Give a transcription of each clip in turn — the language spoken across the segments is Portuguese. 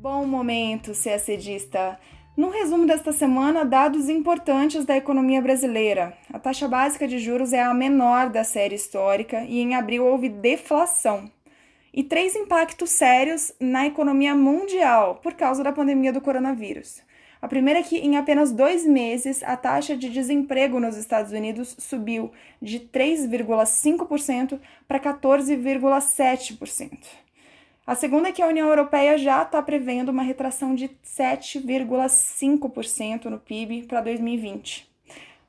Bom momento, CACDista. No resumo desta semana, dados importantes da economia brasileira. A taxa básica de juros é a menor da série histórica e em abril houve deflação. E três impactos sérios na economia mundial por causa da pandemia do coronavírus. A primeira é que, em apenas dois meses, a taxa de desemprego nos Estados Unidos subiu de 3,5% para 14,7%. A segunda é que a União Europeia já está prevendo uma retração de 7,5% no PIB para 2020.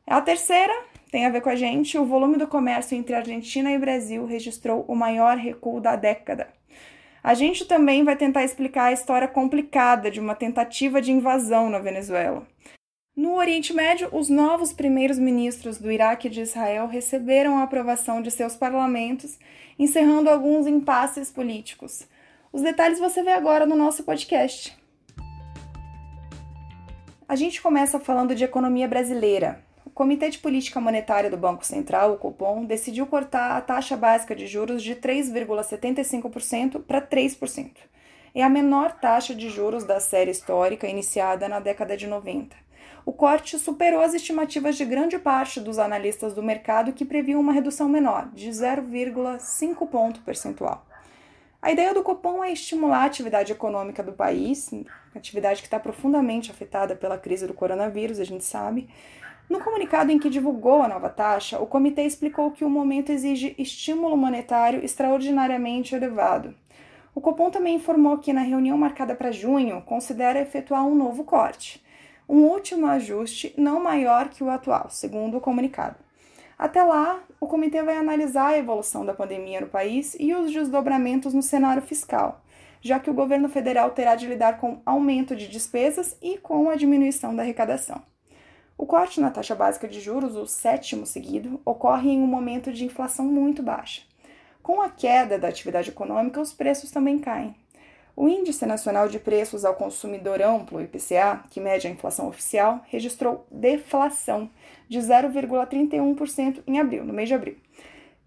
A terceira tem a ver com a gente: o volume do comércio entre Argentina e Brasil registrou o maior recuo da década. A gente também vai tentar explicar a história complicada de uma tentativa de invasão na Venezuela. No Oriente Médio, os novos primeiros ministros do Iraque e de Israel receberam a aprovação de seus parlamentos, encerrando alguns impasses políticos. Os detalhes você vê agora no nosso podcast. A gente começa falando de economia brasileira. O Comitê de Política Monetária do Banco Central, o Copom, decidiu cortar a taxa básica de juros de 3,75% para 3%. É a menor taxa de juros da série histórica iniciada na década de 90. O corte superou as estimativas de grande parte dos analistas do mercado que previam uma redução menor, de 0,5 ponto percentual. A ideia do Copom é estimular a atividade econômica do país, atividade que está profundamente afetada pela crise do coronavírus, a gente sabe. No comunicado em que divulgou a nova taxa, o comitê explicou que o momento exige estímulo monetário extraordinariamente elevado. O Copom também informou que, na reunião marcada para junho, considera efetuar um novo corte, um último ajuste não maior que o atual, segundo o comunicado. Até lá, o comitê vai analisar a evolução da pandemia no país e os desdobramentos no cenário fiscal, já que o governo federal terá de lidar com aumento de despesas e com a diminuição da arrecadação. O corte na taxa básica de juros, o sétimo seguido, ocorre em um momento de inflação muito baixa. Com a queda da atividade econômica, os preços também caem. O Índice Nacional de Preços ao Consumidor Amplo, IPCA, que mede a inflação oficial, registrou deflação de 0,31% em abril, no mês de abril.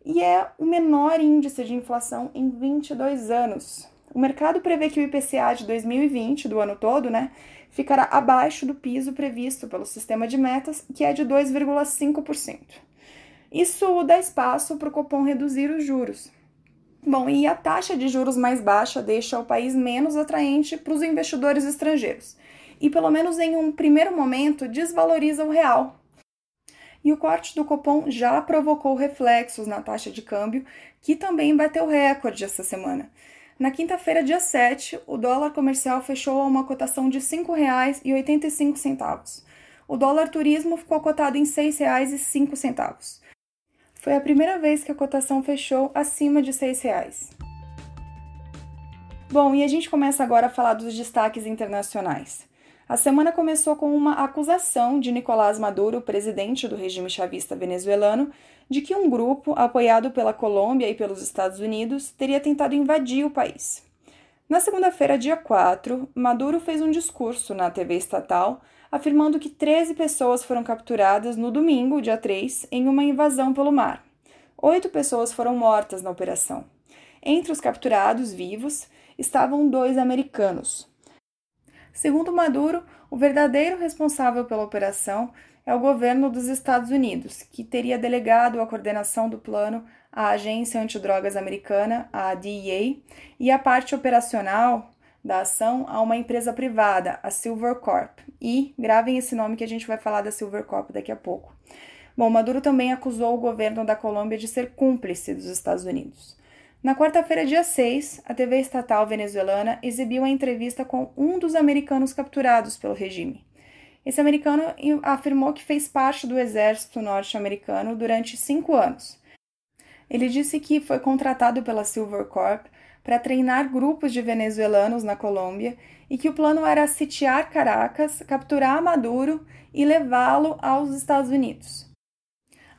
E é o menor índice de inflação em 22 anos. O mercado prevê que o IPCA de 2020, do ano todo, né, ficará abaixo do piso previsto pelo sistema de metas, que é de 2,5%. Isso dá espaço para o Copom reduzir os juros, Bom, e a taxa de juros mais baixa deixa o país menos atraente para os investidores estrangeiros e, pelo menos em um primeiro momento, desvaloriza o real. E o corte do Copom já provocou reflexos na taxa de câmbio, que também bateu recorde essa semana. Na quinta-feira, dia 7, o dólar comercial fechou a uma cotação de R$ 5,85. O dólar turismo ficou cotado em R$ 6,05 foi a primeira vez que a cotação fechou acima de R$ reais. Bom, e a gente começa agora a falar dos destaques internacionais. A semana começou com uma acusação de Nicolás Maduro, presidente do regime chavista venezuelano, de que um grupo, apoiado pela Colômbia e pelos Estados Unidos, teria tentado invadir o país. Na segunda-feira, dia 4, Maduro fez um discurso na TV estatal afirmando que 13 pessoas foram capturadas no domingo, dia 3, em uma invasão pelo mar. Oito pessoas foram mortas na operação. Entre os capturados vivos estavam dois americanos. Segundo Maduro, o verdadeiro responsável pela operação é o governo dos Estados Unidos, que teria delegado a coordenação do plano à Agência Antidrogas Americana, a DEA, e a parte operacional da ação a uma empresa privada, a Silvercorp. E gravem esse nome que a gente vai falar da Silvercorp daqui a pouco. Bom, Maduro também acusou o governo da Colômbia de ser cúmplice dos Estados Unidos. Na quarta-feira, dia 6, a TV estatal venezuelana exibiu a entrevista com um dos americanos capturados pelo regime. Esse americano afirmou que fez parte do exército norte-americano durante cinco anos. Ele disse que foi contratado pela Silvercorp para treinar grupos de venezuelanos na Colômbia e que o plano era sitiar Caracas, capturar Maduro e levá-lo aos Estados Unidos.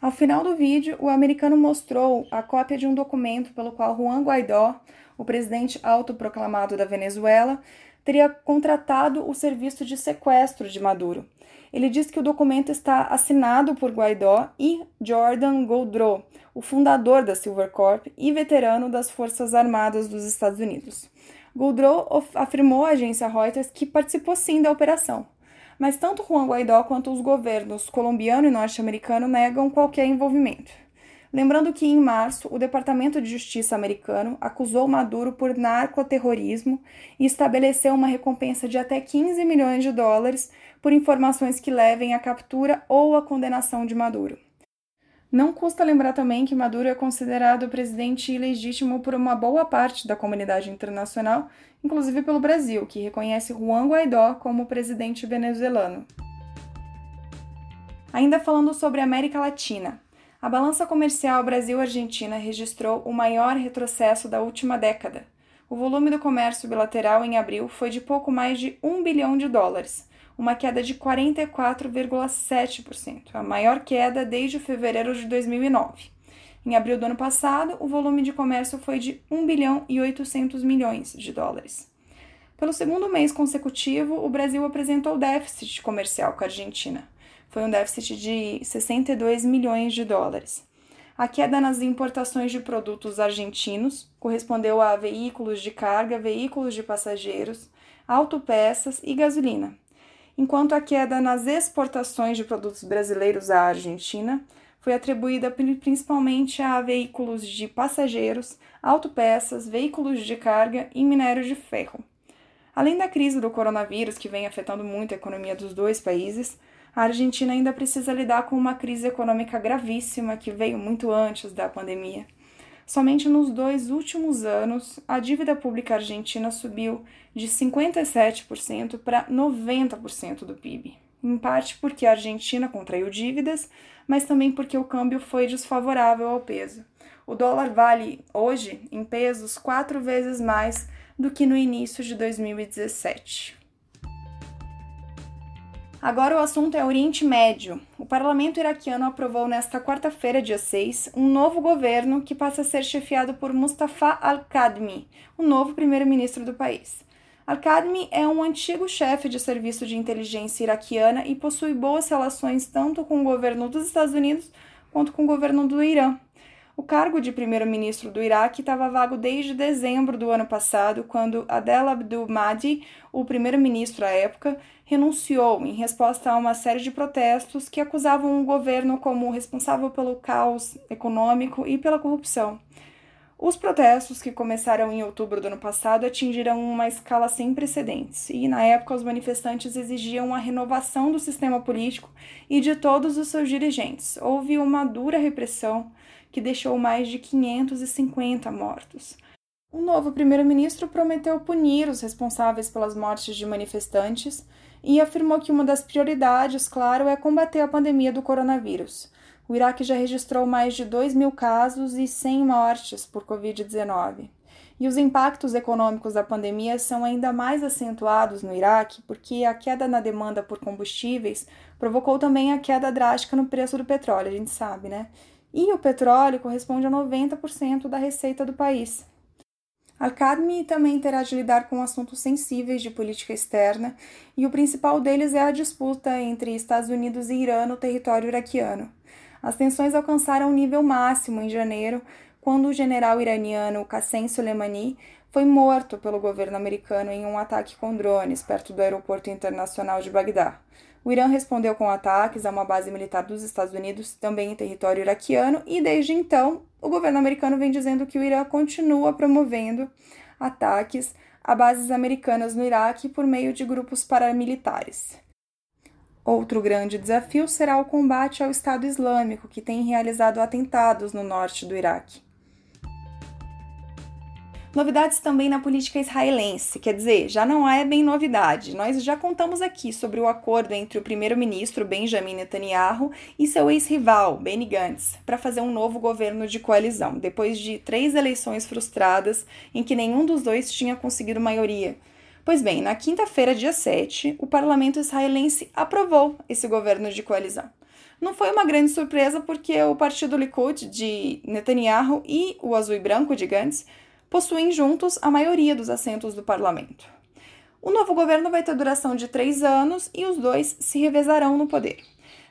Ao final do vídeo, o americano mostrou a cópia de um documento pelo qual Juan Guaidó, o presidente autoproclamado da Venezuela, teria contratado o serviço de sequestro de Maduro. Ele diz que o documento está assinado por Guaidó e Jordan Goldrow, o fundador da Silvercorp e veterano das Forças Armadas dos Estados Unidos. Goudreau afirmou à agência Reuters que participou sim da operação, mas tanto Juan Guaidó quanto os governos colombiano e norte-americano negam qualquer envolvimento. Lembrando que, em março, o Departamento de Justiça americano acusou Maduro por narcoterrorismo e estabeleceu uma recompensa de até 15 milhões de dólares por informações que levem à captura ou à condenação de Maduro. Não custa lembrar também que Maduro é considerado presidente ilegítimo por uma boa parte da comunidade internacional, inclusive pelo Brasil, que reconhece Juan Guaidó como presidente venezuelano. Ainda falando sobre a América Latina, a balança comercial Brasil-Argentina registrou o maior retrocesso da última década. O volume do comércio bilateral em abril foi de pouco mais de 1 bilhão de dólares, uma queda de 44,7%, a maior queda desde fevereiro de 2009. Em abril do ano passado, o volume de comércio foi de 1 bilhão e 800 milhões de dólares. Pelo segundo mês consecutivo, o Brasil apresentou déficit comercial com a Argentina. Foi um déficit de 62 milhões de dólares. A queda nas importações de produtos argentinos correspondeu a veículos de carga, veículos de passageiros, autopeças e gasolina, enquanto a queda nas exportações de produtos brasileiros à Argentina foi atribuída principalmente a veículos de passageiros, autopeças, veículos de carga e minério de ferro. Além da crise do coronavírus, que vem afetando muito a economia dos dois países, a Argentina ainda precisa lidar com uma crise econômica gravíssima que veio muito antes da pandemia. Somente nos dois últimos anos, a dívida pública argentina subiu de 57% para 90% do PIB. Em parte porque a Argentina contraiu dívidas, mas também porque o câmbio foi desfavorável ao peso. O dólar vale hoje, em pesos, quatro vezes mais do que no início de 2017. Agora o assunto é Oriente Médio. O parlamento iraquiano aprovou nesta quarta-feira, dia 6, um novo governo que passa a ser chefiado por Mustafa Al-Kadmi, o novo primeiro-ministro do país. Al-Kadmi é um antigo chefe de serviço de inteligência iraquiana e possui boas relações tanto com o governo dos Estados Unidos quanto com o governo do Irã. O cargo de primeiro-ministro do Iraque estava vago desde dezembro do ano passado, quando Adel Abdul Mahdi, o primeiro-ministro à época, renunciou em resposta a uma série de protestos que acusavam o governo como responsável pelo caos econômico e pela corrupção. Os protestos, que começaram em outubro do ano passado, atingiram uma escala sem precedentes, e na época os manifestantes exigiam a renovação do sistema político e de todos os seus dirigentes. Houve uma dura repressão que deixou mais de 550 mortos. O novo primeiro-ministro prometeu punir os responsáveis pelas mortes de manifestantes e afirmou que uma das prioridades, claro, é combater a pandemia do coronavírus. O Iraque já registrou mais de 2 mil casos e 100 mortes por Covid-19. E os impactos econômicos da pandemia são ainda mais acentuados no Iraque porque a queda na demanda por combustíveis provocou também a queda drástica no preço do petróleo, a gente sabe, né? e o petróleo corresponde a 90% da receita do país. Al-Kadmi também terá de lidar com assuntos sensíveis de política externa, e o principal deles é a disputa entre Estados Unidos e Irã no território iraquiano. As tensões alcançaram um nível máximo em janeiro, quando o general iraniano Qassem Soleimani foi morto pelo governo americano em um ataque com drones perto do aeroporto internacional de Bagdá. O Irã respondeu com ataques a uma base militar dos Estados Unidos, também em território iraquiano, e desde então o governo americano vem dizendo que o Irã continua promovendo ataques a bases americanas no Iraque por meio de grupos paramilitares. Outro grande desafio será o combate ao Estado Islâmico, que tem realizado atentados no norte do Iraque. Novidades também na política israelense, quer dizer, já não é bem novidade. Nós já contamos aqui sobre o acordo entre o primeiro-ministro Benjamin Netanyahu e seu ex-rival, Benny Gantz, para fazer um novo governo de coalizão, depois de três eleições frustradas em que nenhum dos dois tinha conseguido maioria. Pois bem, na quinta-feira, dia 7, o parlamento israelense aprovou esse governo de coalizão. Não foi uma grande surpresa porque o partido Likud de Netanyahu e o azul e branco de Gantz possuem juntos a maioria dos assentos do parlamento. O novo governo vai ter duração de três anos e os dois se revezarão no poder.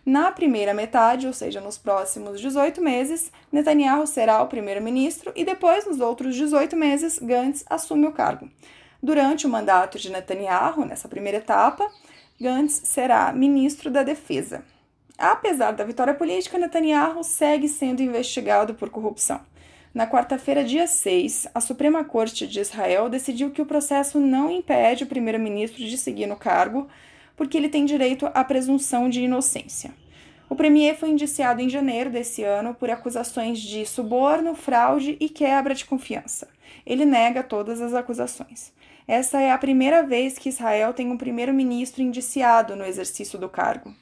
Na primeira metade, ou seja, nos próximos 18 meses, Netanyahu será o primeiro-ministro e depois, nos outros 18 meses, Gantz assume o cargo. Durante o mandato de Netanyahu, nessa primeira etapa, Gantz será ministro da Defesa. Apesar da vitória política, Netanyahu segue sendo investigado por corrupção. Na quarta-feira, dia 6, a Suprema Corte de Israel decidiu que o processo não impede o primeiro-ministro de seguir no cargo, porque ele tem direito à presunção de inocência. O premier foi indiciado em janeiro desse ano por acusações de suborno, fraude e quebra de confiança. Ele nega todas as acusações. Essa é a primeira vez que Israel tem um primeiro-ministro indiciado no exercício do cargo.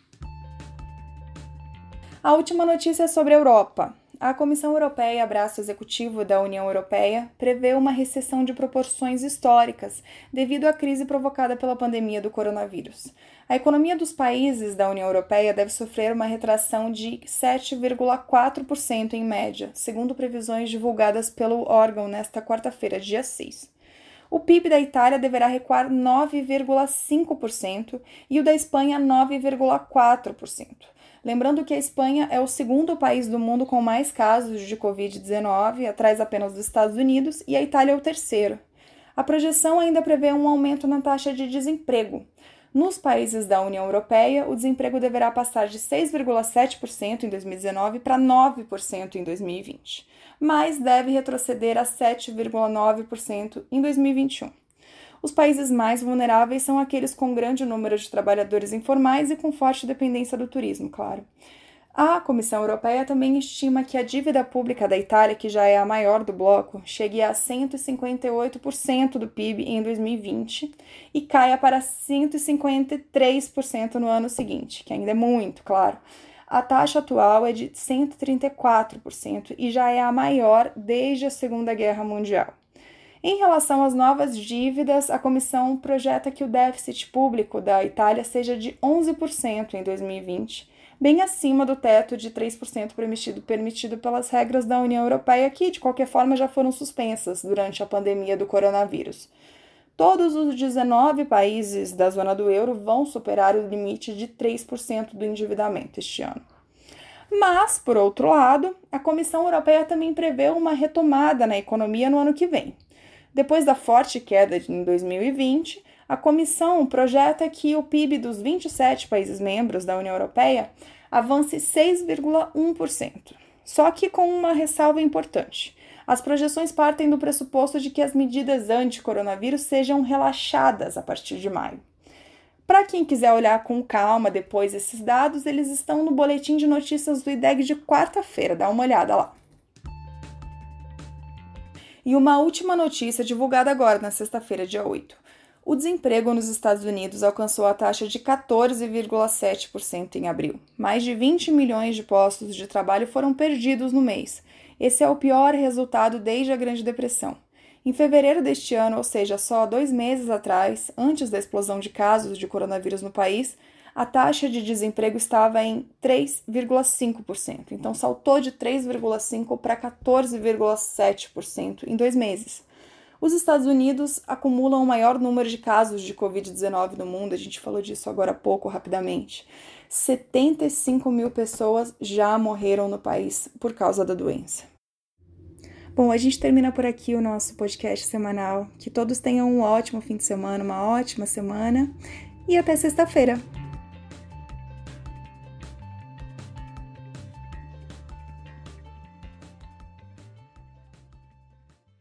A última notícia é sobre a Europa. A Comissão Europeia, braço executivo da União Europeia, prevê uma recessão de proporções históricas devido à crise provocada pela pandemia do coronavírus. A economia dos países da União Europeia deve sofrer uma retração de 7,4% em média, segundo previsões divulgadas pelo órgão nesta quarta-feira, dia 6. O PIB da Itália deverá recuar 9,5% e o da Espanha 9,4%. Lembrando que a Espanha é o segundo país do mundo com mais casos de Covid-19, atrás apenas dos Estados Unidos, e a Itália é o terceiro. A projeção ainda prevê um aumento na taxa de desemprego. Nos países da União Europeia, o desemprego deverá passar de 6,7% em 2019 para 9% em 2020, mas deve retroceder a 7,9% em 2021. Os países mais vulneráveis são aqueles com grande número de trabalhadores informais e com forte dependência do turismo, claro. A Comissão Europeia também estima que a dívida pública da Itália, que já é a maior do bloco, chegue a 158% do PIB em 2020 e caia para 153% no ano seguinte, que ainda é muito, claro. A taxa atual é de 134% e já é a maior desde a Segunda Guerra Mundial. Em relação às novas dívidas, a comissão projeta que o déficit público da Itália seja de 11% em 2020, bem acima do teto de 3% permitido, permitido pelas regras da União Europeia, que, de qualquer forma, já foram suspensas durante a pandemia do coronavírus. Todos os 19 países da zona do euro vão superar o limite de 3% do endividamento este ano. Mas, por outro lado, a Comissão Europeia também prevê uma retomada na economia no ano que vem. Depois da forte queda em 2020, a comissão projeta que o PIB dos 27 países membros da União Europeia avance 6,1%. Só que com uma ressalva importante. As projeções partem do pressuposto de que as medidas anti-coronavírus sejam relaxadas a partir de maio. Para quem quiser olhar com calma depois esses dados, eles estão no boletim de notícias do IDEG de quarta-feira, dá uma olhada lá. E uma última notícia divulgada agora, na sexta-feira, dia 8. O desemprego nos Estados Unidos alcançou a taxa de 14,7% em abril. Mais de 20 milhões de postos de trabalho foram perdidos no mês. Esse é o pior resultado desde a Grande Depressão. Em fevereiro deste ano, ou seja, só dois meses atrás, antes da explosão de casos de coronavírus no país, a taxa de desemprego estava em 3,5%. Então, saltou de 3,5% para 14,7% em dois meses. Os Estados Unidos acumulam o maior número de casos de Covid-19 no mundo, a gente falou disso agora há pouco, rapidamente. 75 mil pessoas já morreram no país por causa da doença. Bom, a gente termina por aqui o nosso podcast semanal. Que todos tenham um ótimo fim de semana, uma ótima semana e até sexta-feira.